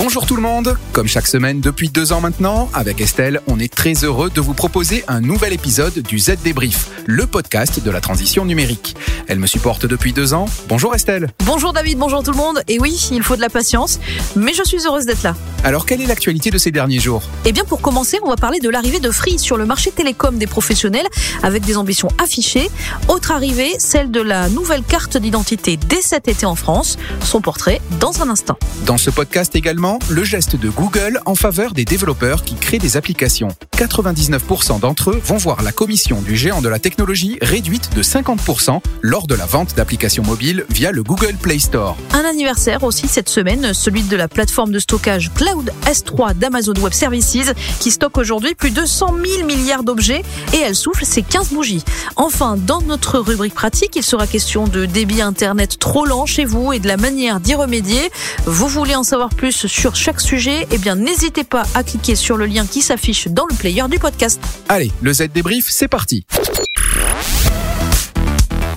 Bonjour tout le monde, comme chaque semaine depuis deux ans maintenant, avec Estelle, on est très heureux de vous proposer un nouvel épisode du Z Débrief, le podcast de la transition numérique. Elle me supporte depuis deux ans. Bonjour Estelle. Bonjour David, bonjour tout le monde. Et oui, il faut de la patience, mais je suis heureuse d'être là. Alors quelle est l'actualité de ces derniers jours? Eh bien pour commencer, on va parler de l'arrivée de Free sur le marché télécom des professionnels avec des ambitions affichées. Autre arrivée, celle de la nouvelle carte d'identité dès cet été en France. Son portrait dans un instant. Dans ce podcast également, le geste de Google en faveur des développeurs qui créent des applications. 99% d'entre eux vont voir la commission du géant de la technologie réduite de 50% lors de la vente d'applications mobiles via le Google Play Store. Un anniversaire aussi cette semaine, celui de la plateforme de stockage Cloud S3 d'Amazon Web Services qui stocke aujourd'hui plus de 100 000 milliards d'objets et elle souffle ses 15 bougies. Enfin, dans notre rubrique pratique, il sera question de débit Internet trop lent chez vous et de la manière d'y remédier. Vous voulez en savoir plus sur chaque sujet, eh bien n'hésitez pas à cliquer sur le lien qui s'affiche dans le player du podcast. Allez, le Z débrief, c'est parti.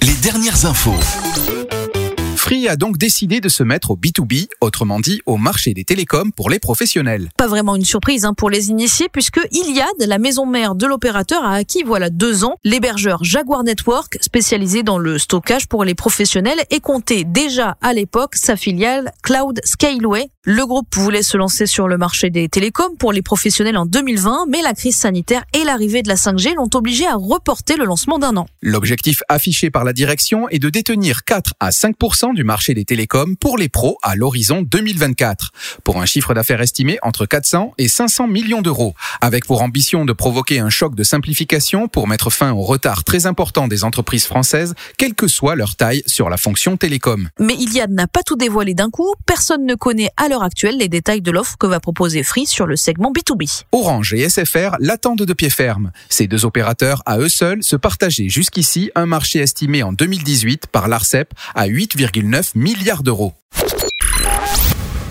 Les dernières infos. Free a donc décidé de se mettre au B2B, autrement dit au marché des télécoms pour les professionnels. Pas vraiment une surprise hein, pour les initiés puisque Iliad, la maison mère de l'opérateur, a acquis voilà deux ans l'hébergeur Jaguar Network spécialisé dans le stockage pour les professionnels et comptait déjà à l'époque sa filiale Cloud Scaleway. Le groupe voulait se lancer sur le marché des télécoms pour les professionnels en 2020, mais la crise sanitaire et l'arrivée de la 5G l'ont obligé à reporter le lancement d'un an. L'objectif affiché par la direction est de détenir 4 à 5 du marché des télécoms pour les pros à l'horizon 2024, pour un chiffre d'affaires estimé entre 400 et 500 millions d'euros, avec pour ambition de provoquer un choc de simplification pour mettre fin au retard très important des entreprises françaises, quelle que soit leur taille sur la fonction télécom. Mais Iliad n'a pas tout dévoilé d'un coup, personne ne connaît à l'heure actuelle les détails de l'offre que va proposer Free sur le segment B2B. Orange et SFR l'attendent de pied ferme. Ces deux opérateurs, à eux seuls, se partageaient jusqu'ici un marché estimé en 2018 par l'ARCEP à 8,9 milliards d'euros.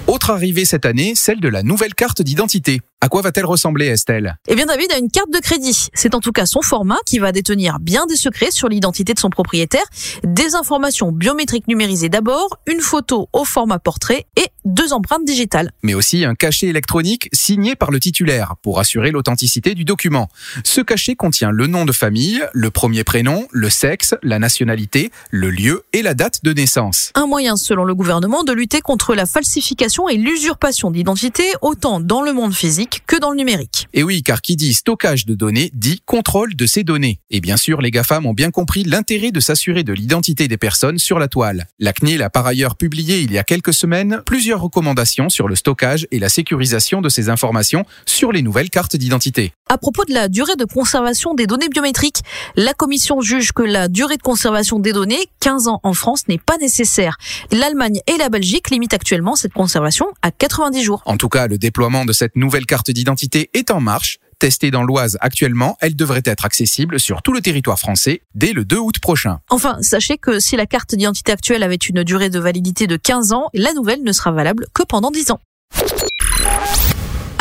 Autre arrivée cette année, celle de la nouvelle carte d'identité. À quoi va-t-elle ressembler, Estelle? Eh bien, David a une carte de crédit. C'est en tout cas son format qui va détenir bien des secrets sur l'identité de son propriétaire, des informations biométriques numérisées d'abord, une photo au format portrait et deux empreintes digitales. Mais aussi un cachet électronique signé par le titulaire pour assurer l'authenticité du document. Ce cachet contient le nom de famille, le premier prénom, le sexe, la nationalité, le lieu et la date de naissance. Un moyen, selon le gouvernement, de lutter contre la falsification et l'usurpation d'identité, autant dans le monde physique que dans le numérique. Et oui, car qui dit stockage de données dit contrôle de ces données. Et bien sûr, les GAFAM ont bien compris l'intérêt de s'assurer de l'identité des personnes sur la toile. La CNIL a par ailleurs publié il y a quelques semaines plusieurs recommandations sur le stockage et la sécurisation de ces informations sur les nouvelles cartes d'identité. À propos de la durée de conservation des données biométriques, la commission juge que la durée de conservation des données, 15 ans en France, n'est pas nécessaire. L'Allemagne et la Belgique limitent actuellement cette conservation à 90 jours. En tout cas, le déploiement de cette nouvelle carte d'identité est en marche. Testée dans l'Oise actuellement, elle devrait être accessible sur tout le territoire français dès le 2 août prochain. Enfin, sachez que si la carte d'identité actuelle avait une durée de validité de 15 ans, la nouvelle ne sera valable que pendant 10 ans.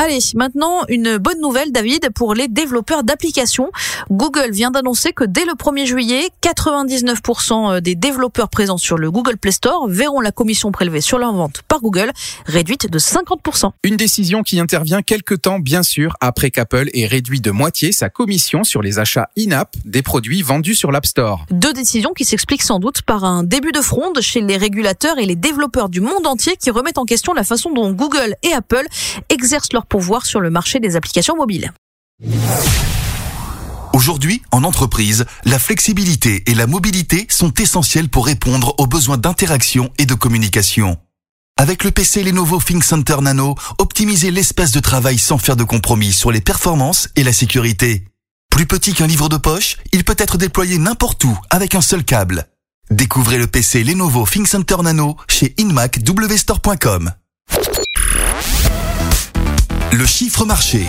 Allez, maintenant une bonne nouvelle David pour les développeurs d'applications. Google vient d'annoncer que dès le 1er juillet, 99% des développeurs présents sur le Google Play Store verront la commission prélevée sur leur vente par Google réduite de 50%. Une décision qui intervient quelque temps bien sûr après qu'Apple ait réduit de moitié sa commission sur les achats in-app des produits vendus sur l'App Store. Deux décisions qui s'expliquent sans doute par un début de fronde chez les régulateurs et les développeurs du monde entier qui remettent en question la façon dont Google et Apple exercent leur pouvoir sur le marché des applications mobiles. Aujourd'hui, en entreprise, la flexibilité et la mobilité sont essentielles pour répondre aux besoins d'interaction et de communication. Avec le PC Lenovo ThinkCenter Nano, optimisez l'espace de travail sans faire de compromis sur les performances et la sécurité. Plus petit qu'un livre de poche, il peut être déployé n'importe où avec un seul câble. Découvrez le PC Lenovo ThinkCenter Nano chez inmacwstore.com. Le chiffre marché.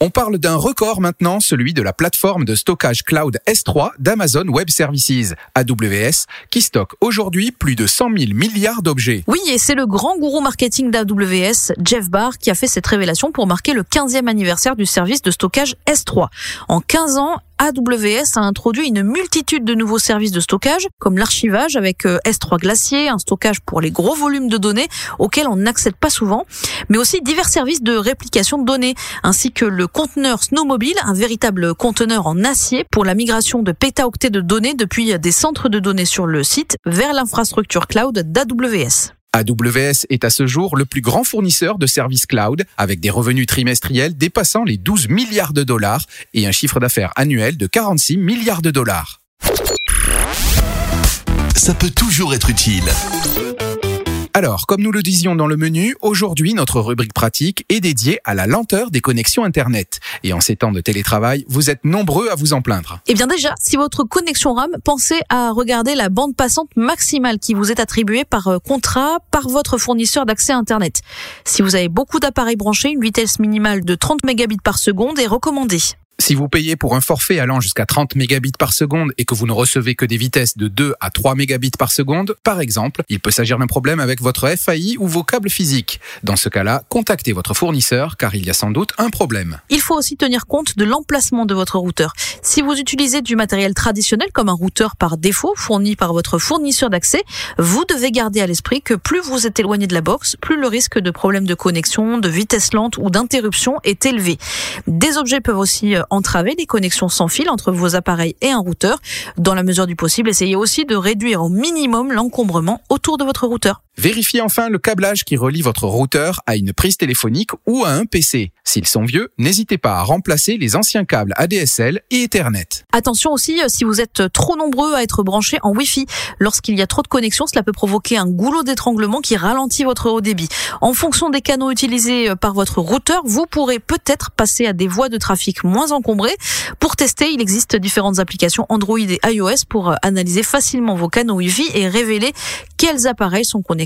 On parle d'un record maintenant, celui de la plateforme de stockage cloud S3 d'Amazon Web Services, AWS, qui stocke aujourd'hui plus de 100 000 milliards d'objets. Oui, et c'est le grand gourou marketing d'AWS, Jeff Barr, qui a fait cette révélation pour marquer le 15e anniversaire du service de stockage S3. En 15 ans, AWS a introduit une multitude de nouveaux services de stockage, comme l'archivage avec euh, S3 Glacier, un stockage pour les gros volumes de données auxquels on n'accède pas souvent, mais aussi divers services de réplication de données, ainsi que le conteneur Snowmobile, un véritable conteneur en acier pour la migration de pétaoctets de données depuis des centres de données sur le site vers l'infrastructure cloud d'AWS. AWS est à ce jour le plus grand fournisseur de services cloud avec des revenus trimestriels dépassant les 12 milliards de dollars et un chiffre d'affaires annuel de 46 milliards de dollars. Ça peut toujours être utile. Alors, comme nous le disions dans le menu, aujourd'hui, notre rubrique pratique est dédiée à la lenteur des connexions Internet. Et en ces temps de télétravail, vous êtes nombreux à vous en plaindre. Eh bien déjà, si votre connexion RAM, pensez à regarder la bande passante maximale qui vous est attribuée par euh, contrat par votre fournisseur d'accès Internet. Si vous avez beaucoup d'appareils branchés, une vitesse minimale de 30 mégabits par seconde est recommandée. Si vous payez pour un forfait allant jusqu'à 30 mégabits par seconde et que vous ne recevez que des vitesses de 2 à 3 mégabits par seconde, par exemple, il peut s'agir d'un problème avec votre FAI ou vos câbles physiques. Dans ce cas-là, contactez votre fournisseur car il y a sans doute un problème. Il faut aussi tenir compte de l'emplacement de votre routeur. Si vous utilisez du matériel traditionnel comme un routeur par défaut fourni par votre fournisseur d'accès, vous devez garder à l'esprit que plus vous êtes éloigné de la box, plus le risque de problème de connexion, de vitesse lente ou d'interruption est élevé. Des objets peuvent aussi euh, entraver les connexions sans fil entre vos appareils et un routeur. Dans la mesure du possible, essayez aussi de réduire au minimum l'encombrement autour de votre routeur. Vérifiez enfin le câblage qui relie votre routeur à une prise téléphonique ou à un PC. S'ils sont vieux, n'hésitez pas à remplacer les anciens câbles ADSL et Ethernet. Attention aussi, euh, si vous êtes trop nombreux à être branchés en Wi-Fi. Lorsqu'il y a trop de connexions, cela peut provoquer un goulot d'étranglement qui ralentit votre haut débit. En fonction des canaux utilisés euh, par votre routeur, vous pourrez peut-être passer à des voies de trafic moins encombrées. Pour tester, il existe différentes applications Android et iOS pour euh, analyser facilement vos canaux Wi-Fi et révéler quels appareils sont connectés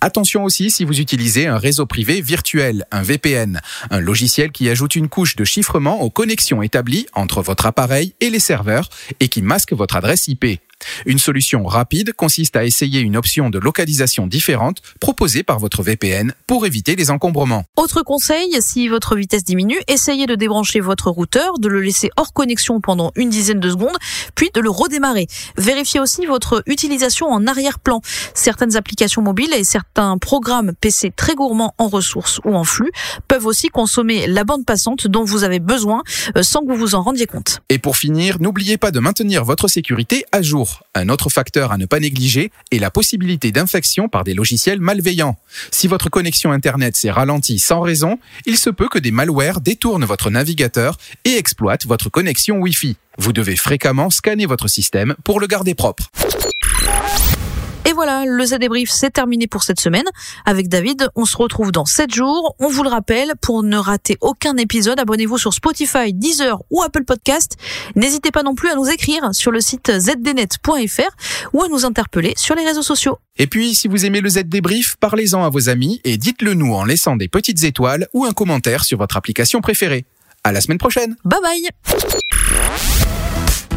Attention aussi si vous utilisez un réseau privé virtuel, un VPN, un logiciel qui ajoute une couche de chiffrement aux connexions établies entre votre appareil et les serveurs et qui masque votre adresse IP. Une solution rapide consiste à essayer une option de localisation différente proposée par votre VPN pour éviter les encombrements. Autre conseil, si votre vitesse diminue, essayez de débrancher votre routeur, de le laisser hors connexion pendant une dizaine de secondes, puis de le redémarrer. Vérifiez aussi votre utilisation en arrière-plan. Certaines applications mobiles et certains programmes PC très gourmands en ressources ou en flux peuvent aussi consommer la bande passante dont vous avez besoin euh, sans que vous vous en rendiez compte. Et pour finir, n'oubliez pas de maintenir votre sécurité à jour. Un autre facteur à ne pas négliger est la possibilité d'infection par des logiciels malveillants. Si votre connexion Internet s'est ralentie sans raison, il se peut que des malwares détournent votre navigateur et exploitent votre connexion Wi-Fi. Vous devez fréquemment scanner votre système pour le garder propre. Et voilà, le Z débrief c'est terminé pour cette semaine. Avec David, on se retrouve dans 7 jours. On vous le rappelle, pour ne rater aucun épisode, abonnez-vous sur Spotify, Deezer ou Apple Podcast. N'hésitez pas non plus à nous écrire sur le site zdnet.fr ou à nous interpeller sur les réseaux sociaux. Et puis, si vous aimez le Z débrief, parlez-en à vos amis et dites-le nous en laissant des petites étoiles ou un commentaire sur votre application préférée. À la semaine prochaine. Bye bye.